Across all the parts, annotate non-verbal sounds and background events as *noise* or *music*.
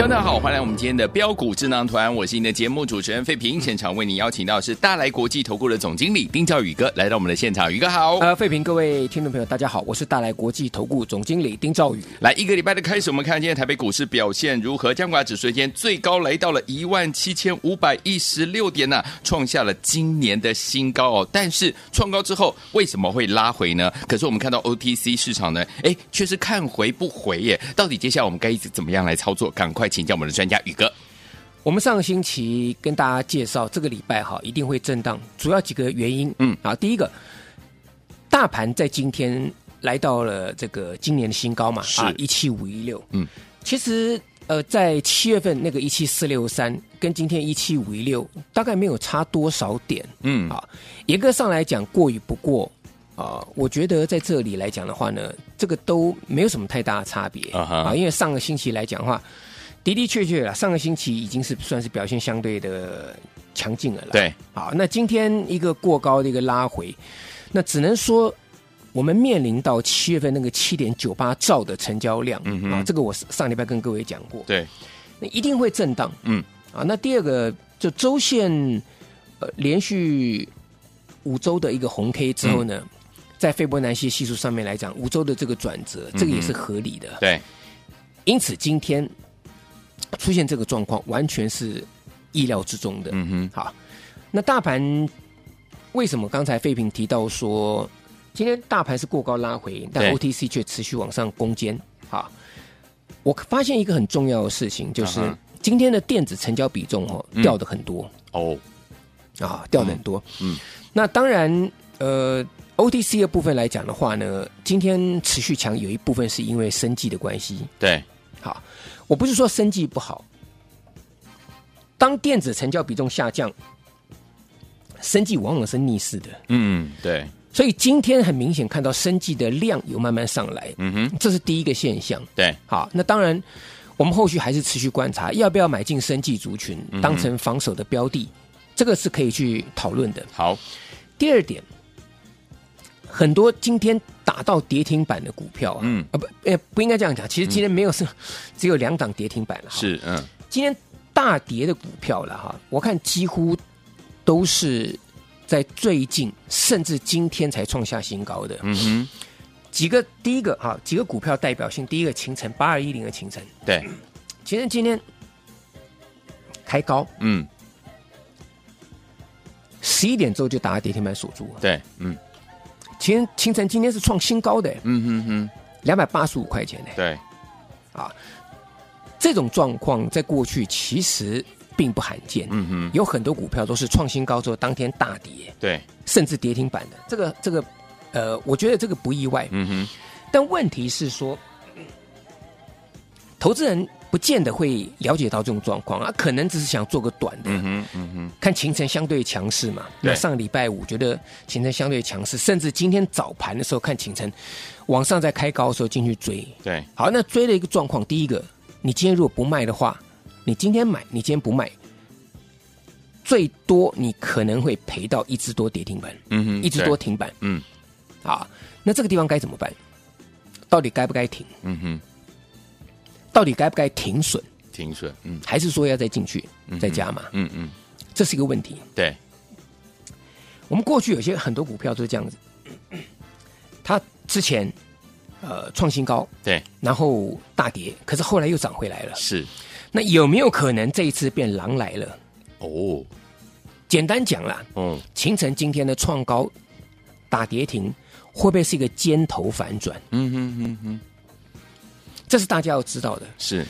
大家好，欢迎来我们今天的标股智囊团，我是你的节目主持人费平，现场为你邀请到是大来国际投顾的总经理丁兆宇哥来到我们的现场，宇哥好。呃，费平，各位听众朋友，大家好，我是大来国际投顾总经理丁兆宇。来一个礼拜的开始，我们看今天台北股市表现如何？加权指数今天最高来到了一万七千五百一十六点呢、啊，创下了今年的新高哦。但是创高之后为什么会拉回呢？可是我们看到 OTC 市场呢，哎，却是看回不回耶。到底接下来我们该怎么样来操作？赶快。请教我们的专家宇哥。我们上个星期跟大家介绍，这个礼拜哈一定会震荡，主要几个原因。嗯，啊，第一个，大盘在今天来到了这个今年的新高嘛，啊，一七五一六。嗯，其实呃，在七月份那个一七四六三，跟今天一七五一六大概没有差多少点。嗯，啊，严格上来讲，过与不过啊，我觉得在这里来讲的话呢，这个都没有什么太大的差别啊，啊，因为上个星期来讲的话。的的确确了，上个星期已经是算是表现相对的强劲了。对，好，那今天一个过高的一个拉回，那只能说我们面临到七月份那个七点九八兆的成交量，嗯哼啊，这个我上礼拜跟各位讲过。对，那一定会震荡。嗯，啊，那第二个就周线呃连续五周的一个红 K 之后呢，嗯、在斐波那契系数上面来讲，五周的这个转折，这个也是合理的。对、嗯，因此今天。出现这个状况，完全是意料之中的。嗯哼，好，那大盘为什么刚才费平提到说，今天大盘是过高拉回，但 OTC 却持续往上攻坚？好，我发现一个很重要的事情，就是今天的电子成交比重哦掉的很多。哦，啊掉的很多。嗯，那当然，呃，OTC 的部分来讲的话呢，今天持续强，有一部分是因为生计的关系。对，好。我不是说生计不好，当电子成交比重下降，生计往往是逆势的。嗯，对。所以今天很明显看到生计的量有慢慢上来。嗯哼，这是第一个现象。对，好，那当然我们后续还是持续观察，要不要买进生计族群当成防守的标的，这个是可以去讨论的。好，第二点。很多今天打到跌停板的股票啊，嗯啊不，呃不应该这样讲。其实今天没有是、嗯、*laughs* 只有两档跌停板了。是嗯，今天大跌的股票了哈，我看几乎都是在最近甚至今天才创下新高的。嗯哼，几个第一个哈，几个股票代表性，第一个秦城八二一零的秦城，对，勤诚今天开高，嗯，十一点之后就打跌停板锁住了。对，嗯。前清晨今天是创新高的，嗯哼哼，两百八十五块钱呢。对，啊，这种状况在过去其实并不罕见。嗯哼，有很多股票都是创新高之后当天大跌，对，甚至跌停板的。这个这个，呃，我觉得这个不意外。嗯哼，但问题是说，投资人。不见得会了解到这种状况啊，可能只是想做个短的，嗯哼，嗯哼，看勤诚相对强势嘛。那上个礼拜五觉得勤诚相对强势，甚至今天早盘的时候看勤诚往上在开高的时候进去追。对，好，那追的一个状况，第一个，你今天如果不卖的话，你今天买，你今天不卖，最多你可能会赔到一只多跌停板，嗯哼，一只多停板，嗯，啊，那这个地方该怎么办？到底该不该停？嗯哼。到底该不该停损？停损，嗯，还是说要再进去再加嘛？嗯嗯，这是一个问题。对，我们过去有些很多股票都是这样子，*clears throat* 它之前呃创新高，对，然后大跌，可是后来又涨回来了。是，那有没有可能这一次变狼来了？哦，简单讲啦，嗯，勤诚今天的创高打跌停，会不会是一个尖头反转？嗯哼哼哼。这是大家要知道的。是，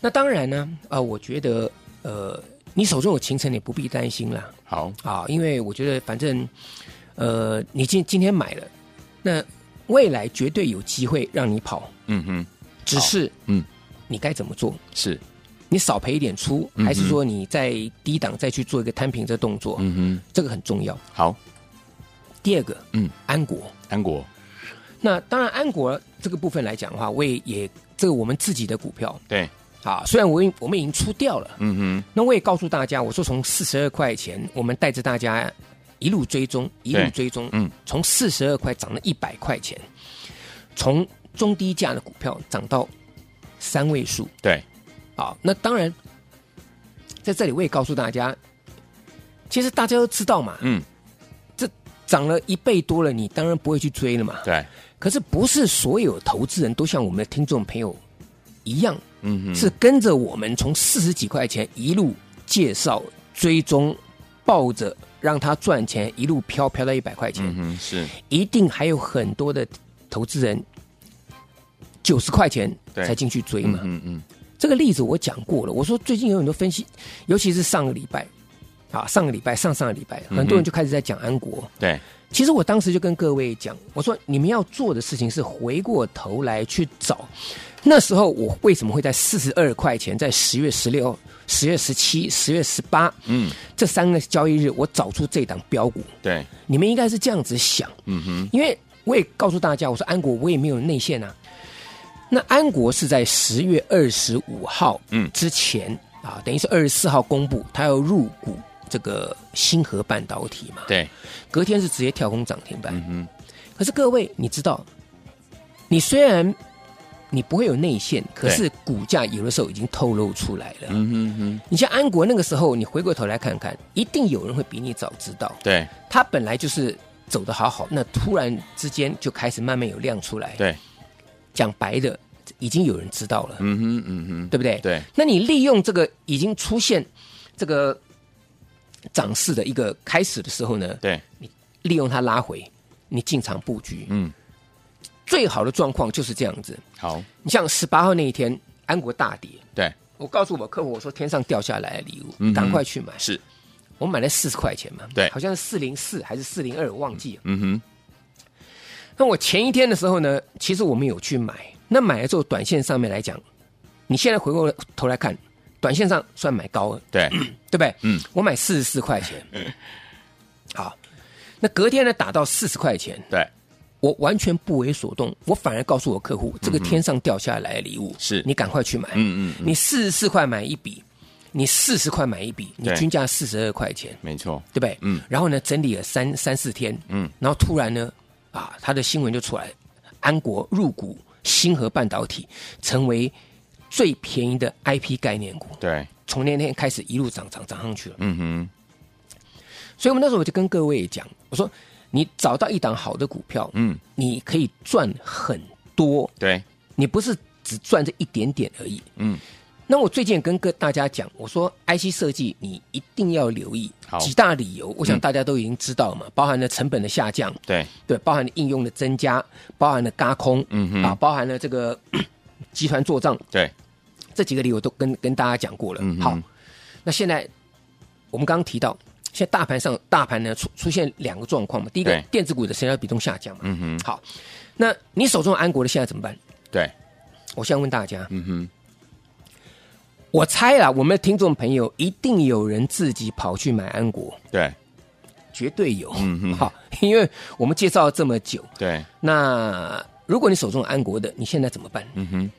那当然呢，啊、呃，我觉得，呃，你手中有勤诚，你不必担心啦。好啊，因为我觉得反正，呃，你今今天买了，那未来绝对有机会让你跑。嗯哼，只是嗯，你该怎么做？是你少赔一点出，还是说你在低档再去做一个摊平这动作？嗯哼，这个很重要。好，第二个，嗯，安国，安国。那当然，安国这个部分来讲的话，我也也这个我们自己的股票，对，啊，虽然我我们已经出掉了，嗯哼，那我也告诉大家，我说从四十二块钱，我们带着大家一路追踪，一路追踪，嗯，从四十二块涨了一百块钱，从中低价的股票涨到三位数，对，好，那当然，在这里我也告诉大家，其实大家都知道嘛，嗯，这涨了一倍多了，你当然不会去追了嘛，对。可是不是所有投资人都像我们的听众朋友一样，嗯哼，是跟着我们从四十几块钱一路介绍、追踪、抱着让他赚钱，一路飘飘到一百块钱，嗯，是，一定还有很多的投资人九十块钱才进去追嘛，嗯嗯，这个例子我讲过了，我说最近有很多分析，尤其是上个礼拜，啊，上个礼拜、上上个礼拜，很多人就开始在讲安国，对。其实我当时就跟各位讲，我说你们要做的事情是回过头来去找，那时候我为什么会在四十二块钱，在十月十六、十月十七、十月十八，嗯，这三个交易日我找出这档标股，对，你们应该是这样子想，嗯哼，因为我也告诉大家，我说安国我也没有内线啊，那安国是在十月二十五号嗯。之前、嗯、啊，等于是二十四号公布，它要入股。这个星河半导体嘛，对，隔天是直接跳空涨停板。嗯，可是各位，你知道，你虽然你不会有内线，可是股价有的时候已经透露出来了。嗯哼哼，你像安国那个时候，你回过头来看看，一定有人会比你早知道。对，他本来就是走的好好，那突然之间就开始慢慢有亮出来。对，讲白的，已经有人知道了。嗯哼嗯哼，对不对？对，那你利用这个已经出现这个。涨势的一个开始的时候呢，对，你利用它拉回，你进场布局，嗯，最好的状况就是这样子。好，你像十八号那一天，安国大跌，对，我告诉我客户，我说天上掉下来的礼物，嗯、赶快去买。是，我买了四十块钱嘛，对，好像是四零四还是四零二，我忘记了。嗯哼。那我前一天的时候呢，其实我们有去买，那买了之后，短线上面来讲，你现在回过头来看。短线上算买高了，对，*clears throat* 对不对？嗯，我买四十四块钱，*laughs* 好，那隔天呢打到四十块钱，对，我完全不为所动，我反而告诉我客户，这个天上掉下来的礼物，是。你赶快去买，嗯嗯，你四十四块买一笔，你四十块买一笔，你均价四十二块钱，没错，对不对？嗯，然后呢，整理了三三四天，嗯，然后突然呢，啊，他的新闻就出来，安国入股星河半导体，成为。最便宜的 IP 概念股，对，从那天开始一路涨涨涨上去了。嗯哼，所以我们那时候我就跟各位讲，我说你找到一档好的股票，嗯，你可以赚很多。对，你不是只赚这一点点而已。嗯，那我最近跟各大家讲，我说 IC 设计你一定要留意几大理由，我想大家都已经知道嘛，包含了成本的下降，对。对，包含了应用的增加，包含了轧空，嗯哼，啊，包含了这个集团做账，对。这几个理由都跟跟大家讲过了。嗯、好，那现在我们刚刚提到，现在大盘上大盘呢出出现两个状况嘛。第一个，电子股的成交比重下降嘛。嗯哼。好，那你手中的安国的现在怎么办？对，我现在问大家。嗯哼。我猜啦，我们的听众朋友一定有人自己跑去买安国。对，绝对有。嗯哼。好，*laughs* 因为我们介绍了这么久。对。那如果你手中安国的，你现在怎么办？嗯哼。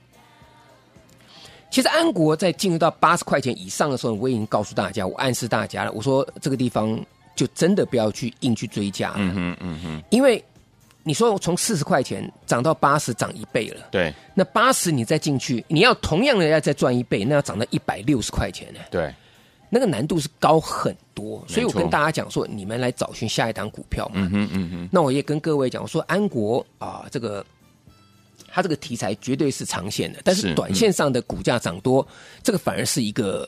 其实安国在进入到八十块钱以上的时候，我已经告诉大家，我暗示大家了。我说这个地方就真的不要去硬去追加了。嗯哼，嗯哼。因为你说我从四十块钱涨到八十，涨一倍了。对。那八十你再进去，你要同样的要再赚一倍，那要涨到一百六十块钱呢。对。那个难度是高很多，所以我跟大家讲说，你们来找寻下一档股票嘛。嗯哼，嗯哼。那我也跟各位讲，我说安国啊，这个。它这个题材绝对是长线的，但是短线上的股价涨多，嗯、这个反而是一个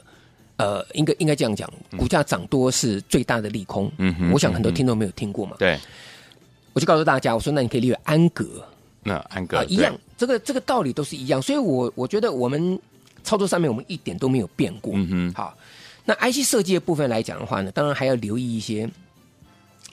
呃，应该应该这样讲，股价涨多是最大的利空。嗯哼，我想很多听众没有听过嘛。对，我就告诉大家，我说那你可以利用安格，那安格、呃、一样，这个这个道理都是一样，所以我我觉得我们操作上面我们一点都没有变过。嗯哼，好，那 IC 设计的部分来讲的话呢，当然还要留意一些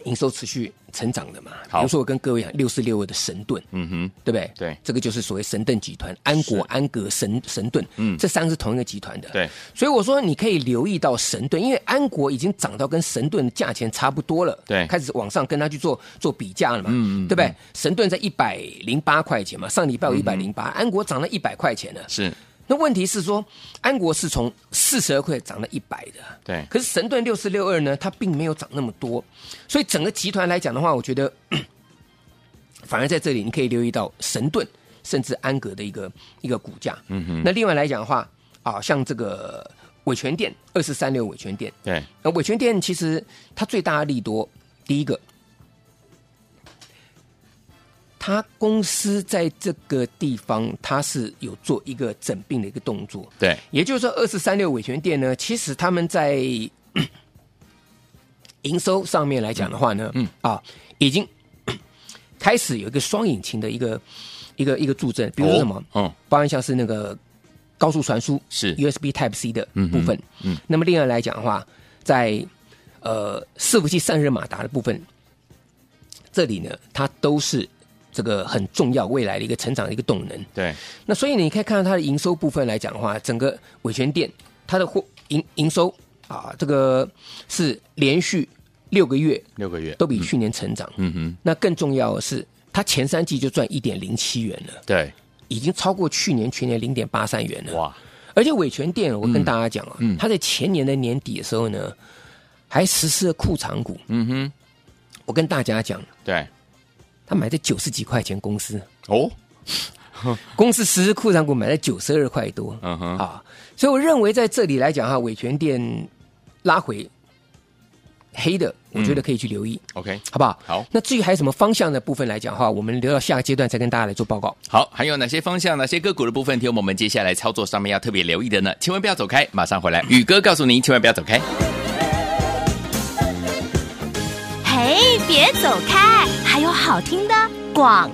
营收持续成长的嘛。好，比如说我跟各位讲，六四六二的神盾，嗯哼，对不对？对，这个就是所谓神盾集团，安国、安格、神神盾，嗯，这三个是同一个集团的。对，所以我说你可以留意到神盾，因为安国已经涨到跟神盾的价钱差不多了，对，开始往上跟他去做做比价了嘛，嗯，对不对？神盾在一百零八块钱嘛，上礼拜有一百零八，安国涨了一百块钱了，是。那问题是说，安国是从四十二块涨到一百的，对。可是神盾六四六二呢，它并没有涨那么多，所以整个集团来讲的话，我觉得 *coughs* 反而在这里你可以留意到神盾甚至安格的一个一个股价。嗯哼。那另外来讲的话，啊，像这个伟全电二四三六伟全电，对。那伟全电其实它最大的利多，第一个。他公司在这个地方，他是有做一个整并的一个动作。对，也就是说，二四三六伟权店呢，其实他们在 *coughs* 营收上面来讲的话呢，嗯，嗯啊，已经 *coughs* 开始有一个双引擎的一个一个一个助阵，比如说什么，嗯、哦，包含像是那个高速传输是。USB Type C 的部分，嗯，嗯。那么另外来讲的话，在呃伺服器散热马达的部分，这里呢，它都是。这个很重要，未来的一个成长的一个动能。对，那所以你可以看到它的营收部分来讲的话，整个伟权店它的货营营收啊，这个是连续六个月六个月都比去年成长。嗯哼，那更重要的是，它前三季就赚一点零七元了。对，已经超过去年全年零点八三元了。哇！而且伟诠电，我跟大家讲啊，嗯，它在前年的年底的时候呢，还实施了库藏股。嗯哼，我跟大家讲，对。他买在九十几块钱公司哦，*laughs* 公司实时库藏股买在九十二块多，嗯哼啊，所以我认为在这里来讲哈，伟权店拉回黑的，我觉得可以去留意，OK，好不好？好。那至于还有什么方向的部分来讲的话，我们留到下个阶段再跟大家来做报告。好，还有哪些方向、哪些个股的部分，听我们接下来操作上面要特别留意的呢？千万不要走开，马上回来，宇哥告诉您，千万不要走开。嘿，别走开，还有好听的广。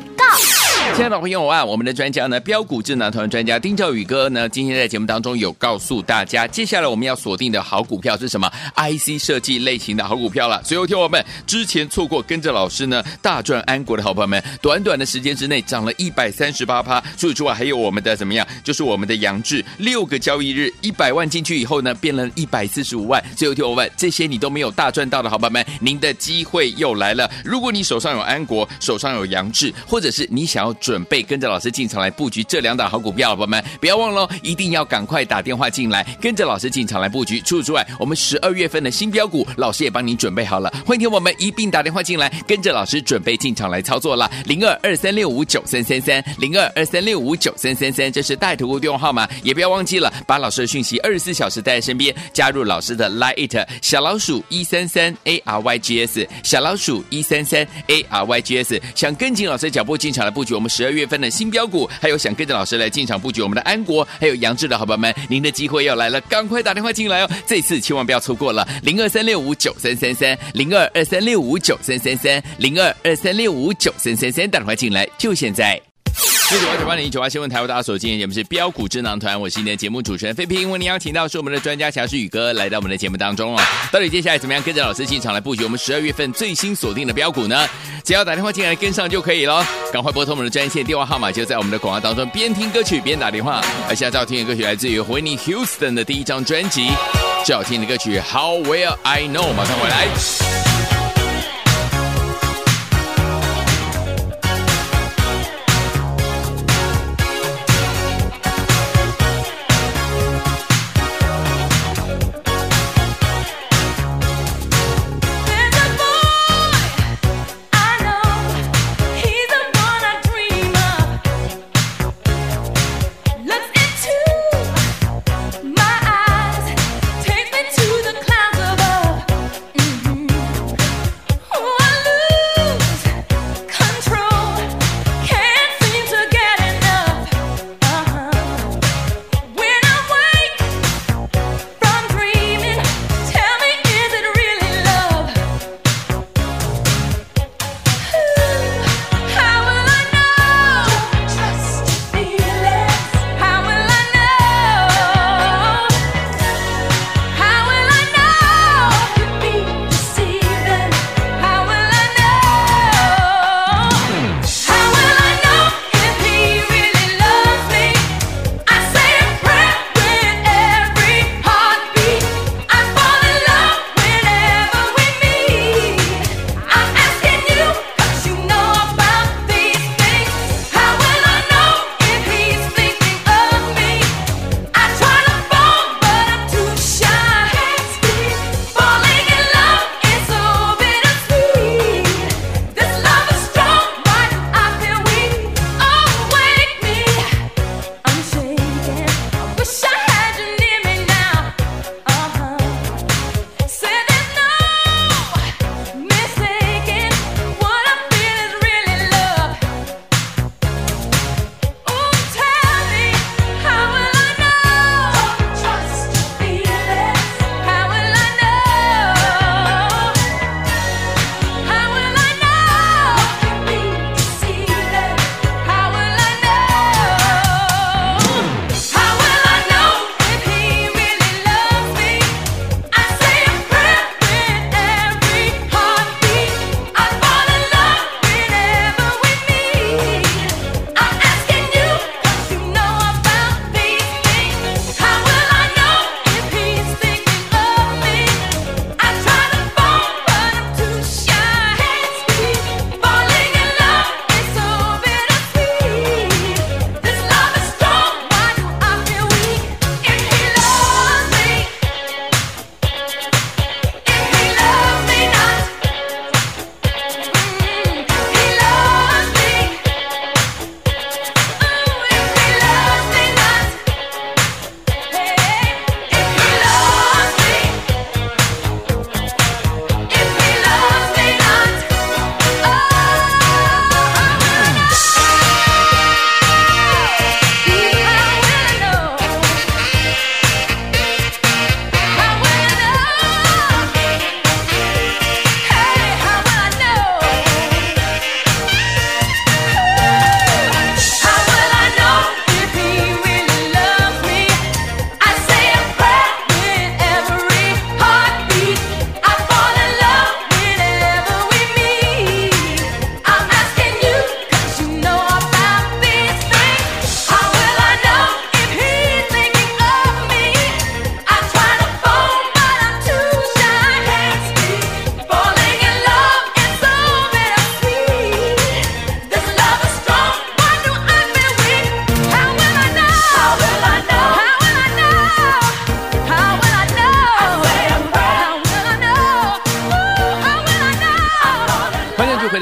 亲爱的朋友啊，我们的专家呢，标股智囊团专家丁兆宇哥呢，今天在节目当中有告诉大家，接下来我们要锁定的好股票是什么？IC 设计类型的好股票了。所有，听我们之前错过跟着老师呢大赚安国的好朋友们，短短的时间之内涨了一百三十八趴。除此之外，还有我们的怎么样？就是我们的杨志，六个交易日一百万进去以后呢，变了一百四十五万。最后，听我们这些你都没有大赚到的好朋友们，您的机会又来了。如果你手上有安国，手上有杨志，或者是你想要准备跟着老师进场来布局这两档好股票，宝宝们不要忘了，一定要赶快打电话进来，跟着老师进场来布局。除此之外，我们十二月份的新标股，老师也帮您准备好了，欢迎我们一并打电话进来，跟着老师准备进场来操作了。零二二三六五九三三三，零二二三六五九三三三，这是带图的电话号码，也不要忘记了，把老师的讯息二十四小时带在身边，加入老师的 Line 小老鼠一三三 A R Y G S，小老鼠一三三 A R Y G S，想跟紧老师脚步进场来布局我们十二月份的新标股，还有想跟着老师来进场布局我们的安国，还有杨志的好朋友们，您的机会要来了，赶快打电话进来哦！这次千万不要错过了，零二三六五九三三三，零二二三六五九三三三，零二二三六五九三三三，打电话进来就现在。九八九八零九八新闻台，我大家所今天节目是标股智囊团，我是你的节目主持人飞平，为您邀请到是我们的专家强势宇哥来到我们的节目当中哦。到底接下来怎么样跟着老师进场来布局我们十二月份最新锁定的标股呢？只要打电话进来跟上就可以了，赶快拨通我们的专线电话号码，就在我们的广告当中，边听歌曲边打电话。而现在要听的歌曲来自于 Whitney Houston 的第一张专辑，最好听的歌曲 How Well I Know，马上回来。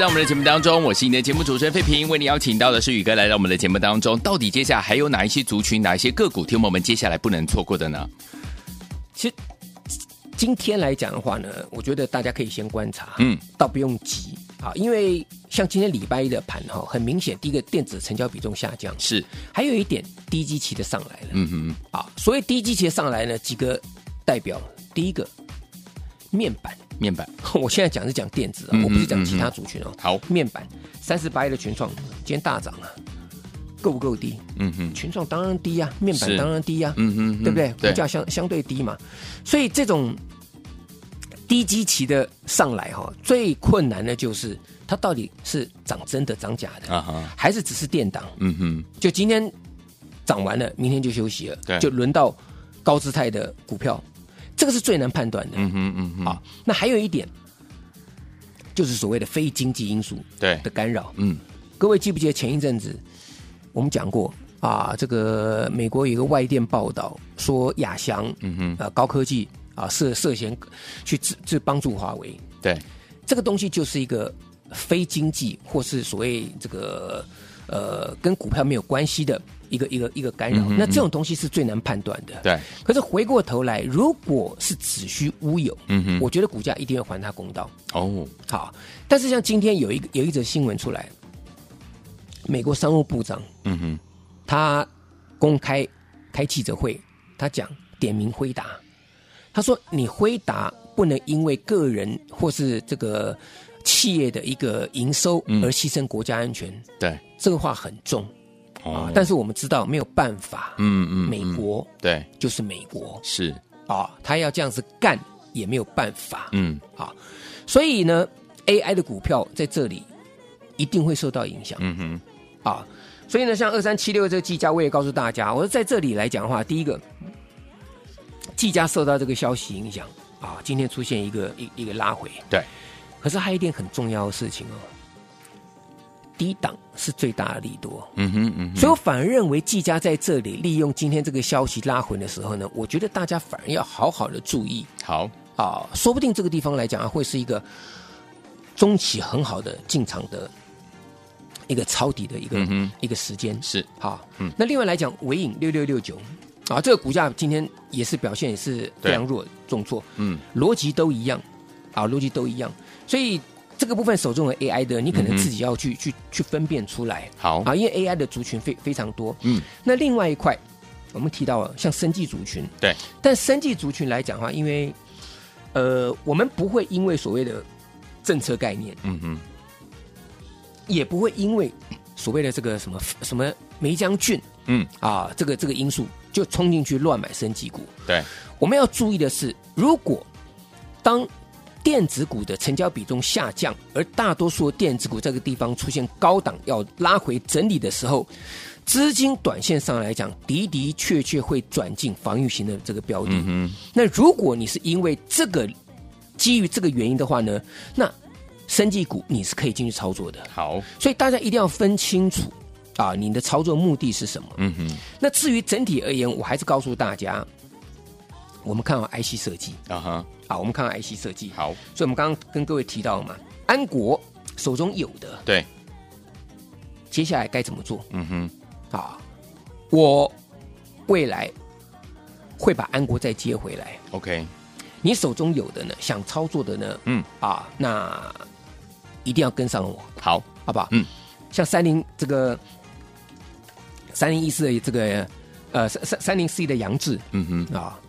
我们的节目当中，我是你的节目主持人费平，为你邀请到的是宇哥来到我们的节目当中。到底接下来还有哪一些族群、哪一些个股，听我们接下来不能错过的呢？其实今天来讲的话呢，我觉得大家可以先观察，嗯，倒不用急啊，因为像今天礼拜一的盘哈，很明显，第一个电子成交比重下降，是，还有一点低基期的上来了，嗯哼，啊，所以低基期的上来呢，几个代表，第一个面板。面板，*laughs* 我现在讲是讲电子啊，嗯嗯我不是讲其他族群哦。好，面板三十八亿的群创今天大涨啊，够不够低？嗯哼，群创当然低啊，面板当然低啊，嗯哼，对不对？股价相相对低嘛，所以这种低基期的上来哈，最困难的就是它到底是涨真的涨假的啊哈，还是只是垫档？嗯哼，就今天涨完了，明天就休息了，对就轮到高姿态的股票。这个是最难判断的，嗯哼嗯哼，啊，那还有一点，就是所谓的非经济因素对的干扰。嗯，各位记不记得前一阵子我们讲过啊？这个美国有一个外电报道说亚翔，嗯哼，呃，高科技啊涉涉嫌去支去帮助华为，对，这个东西就是一个非经济或是所谓这个呃跟股票没有关系的。一个一个一个干扰，嗯哼嗯那这种东西是最难判断的。对，可是回过头来，如果是子虚乌有，嗯哼，我觉得股价一定会还他公道。哦，好，但是像今天有一个有一则新闻出来，美国商务部长，嗯哼，他公开开记者会，他讲点名回答，他说你回答不能因为个人或是这个企业的一个营收而牺牲国家安全。嗯、对，这个话很重。哦，但是我们知道没有办法，嗯嗯，美国对，就是美国。是。啊，他要这样子干也没有办法，嗯，啊，所以呢，AI 的股票在这里一定会受到影响，嗯哼，啊，所以呢，像二三七六这个技嘉，我也告诉大家，我说在这里来讲的话，第一个，技嘉受到这个消息影响啊，今天出现一个一一个拉回，对，可是还有一点很重要的事情哦。低档是最大的利多，嗯哼嗯哼，所以我反而认为技嘉在这里利用今天这个消息拉回的时候呢，我觉得大家反而要好好的注意，好。啊，说不定这个地方来讲啊，会是一个中期很好的进场的一个抄底的一个、嗯、一个时间，是。好，嗯，那另外来讲，尾影六六六九啊，这个股价今天也是表现也是非常弱，重挫，嗯，逻辑都一样，啊，逻辑都一样，所以。这个部分手中的 AI 的，你可能自己要去、嗯、去去分辨出来。好啊，因为 AI 的族群非非常多。嗯，那另外一块，我们提到了像生技族群。对。但生技族群来讲的话，因为呃，我们不会因为所谓的政策概念，嗯哼，也不会因为所谓的这个什么什么梅将军，嗯啊，这个这个因素就冲进去乱买生技股。对。我们要注意的是，如果当电子股的成交比重下降，而大多数电子股这个地方出现高档要拉回整理的时候，资金短线上来讲的的确确会转进防御型的这个标的。嗯、那如果你是因为这个基于这个原因的话呢，那生技股你是可以进去操作的。好，所以大家一定要分清楚啊，你的操作目的是什么？嗯哼。那至于整体而言，我还是告诉大家，我们看好 IC 设计啊哈。好，我们看看 IC 设计。好，所以我们刚刚跟各位提到了嘛，安国手中有的，对，接下来该怎么做？嗯哼，啊，我未来会把安国再接回来。OK，你手中有的呢，想操作的呢，嗯，啊，那一定要跟上我，好，好不好？嗯，像三零这个三零一四的这个呃三三三零 C 的杨志，嗯哼，啊。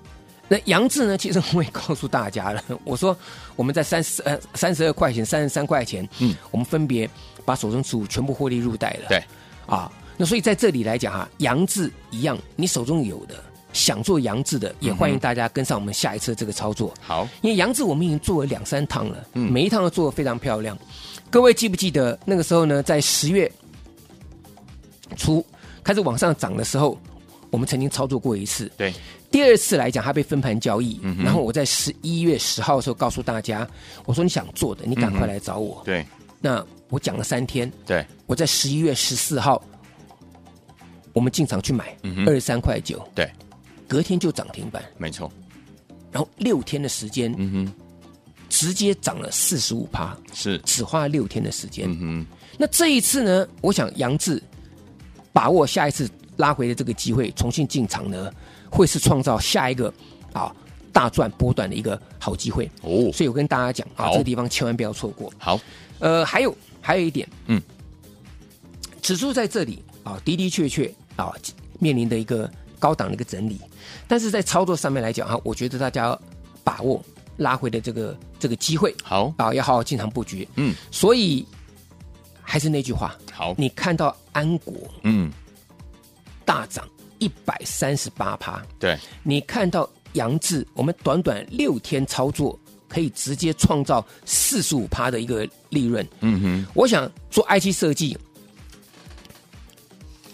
那杨志呢？其实我也告诉大家了，我说我们在三十呃三十二块钱、三十三块钱，嗯，我们分别把手中持股全部获利入袋了。对，啊，那所以在这里来讲哈，杨志一样，你手中有的想做杨志的，也欢迎大家跟上我们下一次这个操作。好，因为杨志我们已经做了两三趟了，嗯，每一趟都做的非常漂亮。各位记不记得那个时候呢？在十月初开始往上涨的时候，我们曾经操作过一次。对。第二次来讲，它被分盘交易，嗯、然后我在十一月十号的时候告诉大家，我说你想做的，你赶快来找我。嗯、对，那我讲了三天，对，我在十一月十四号，我们进场去买，二十三块九，对，隔天就涨停板，没错。然后六天的时间，嗯哼，直接涨了四十五趴，是。只花了六天的时间。嗯哼，那这一次呢，我想杨志把握下一次拉回的这个机会，重新进场呢，会是创造下一个啊大赚波段的一个好机会。哦。所以我跟大家讲啊，好。这个地方千万不要错过。好，呃，还有还有一点，嗯，指数在这里啊的的确确啊面临的一个高档的一个整理，但是在操作上面来讲啊，我觉得大家要把握拉回的这个这个机会，好。啊，要好好进场布局。嗯，所以还是那句话，好，你看到安国嗯，大涨一百三十八趴，对，你看到杨志，我们短短六天操作可以直接创造四十五趴的一个利润。嗯哼，我想做 IT 设计，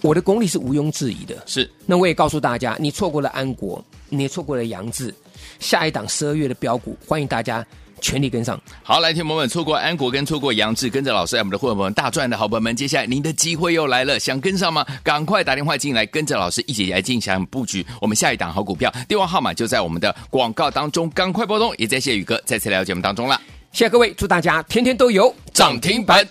我的功力是毋庸置疑的。是那我也告诉大家，你错过了安国，你也错过了杨志，下一档十二月的标股，欢迎大家全力跟上。好，来，听友们，错过安国跟错过杨志，跟着老师，我们的伙伴们大赚的好朋友们，接下来您的机会又来了，想跟上吗？赶快打电话进来，跟着老师一起来进行布局我们下一档好股票，电话号码就在我们的广告当中，赶快拨通。也在谢宇哥再次来到节目当中了，谢谢各位，祝大家天天都有涨停板。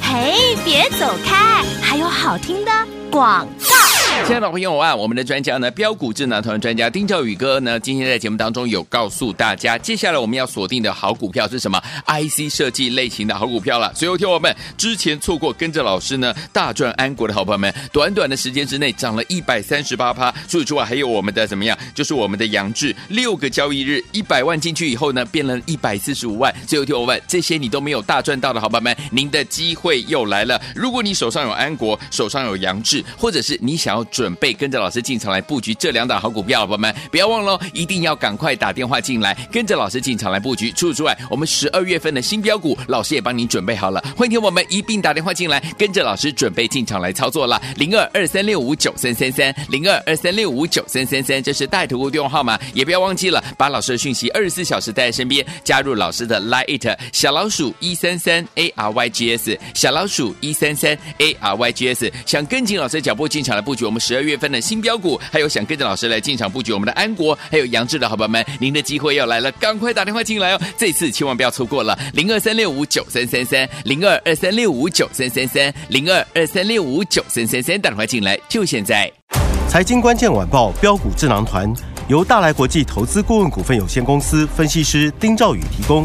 嘿，别走开，还有好听的广告。亲爱的朋友啊，我们的专家呢，标股智囊团专家丁兆宇哥呢，今天在节目当中有告诉大家，接下来我们要锁定的好股票是什么？IC 设计类型的好股票了。所有，听我们之前错过跟着老师呢大赚安国的好朋友们，短短的时间之内涨了一百三十八趴。除此之外，还有我们的怎么样？就是我们的杨志，六个交易日一百万进去以后呢，变了一百四十五万。所以，听我们这些你都没有大赚到的好朋友们，您的机会又来了。如果你手上有安国，手上有杨志，或者是你想要准备跟着老师进场来布局这两档好股票，宝宝们不要忘了，一定要赶快打电话进来，跟着老师进场来布局。除此之外，我们十二月份的新标股，老师也帮您准备好了，欢迎我们一并打电话进来，跟着老师准备进场来操作了。零二二三六五九三三三，零二二三六五九三三三，这是带图电话号码，也不要忘记了，把老师的讯息二十四小时带在身边，加入老师的 Lite 小老鼠一三三 A R Y G S 小老鼠一三三 A R Y G S，想跟紧老师脚步进场来布局我们十二月份的新标股，还有想跟着老师来进场布局我们的安国，还有杨志的好朋友们，您的机会要来了，赶快打电话进来哦！这次千万不要错过了，零二三六五九三三三，零二二三六五九三三三，零二二三六五九三三三，打电话进来就现在。财经关键晚报标股智囊团由大来国际投资顾问股份有限公司分析师丁兆宇提供，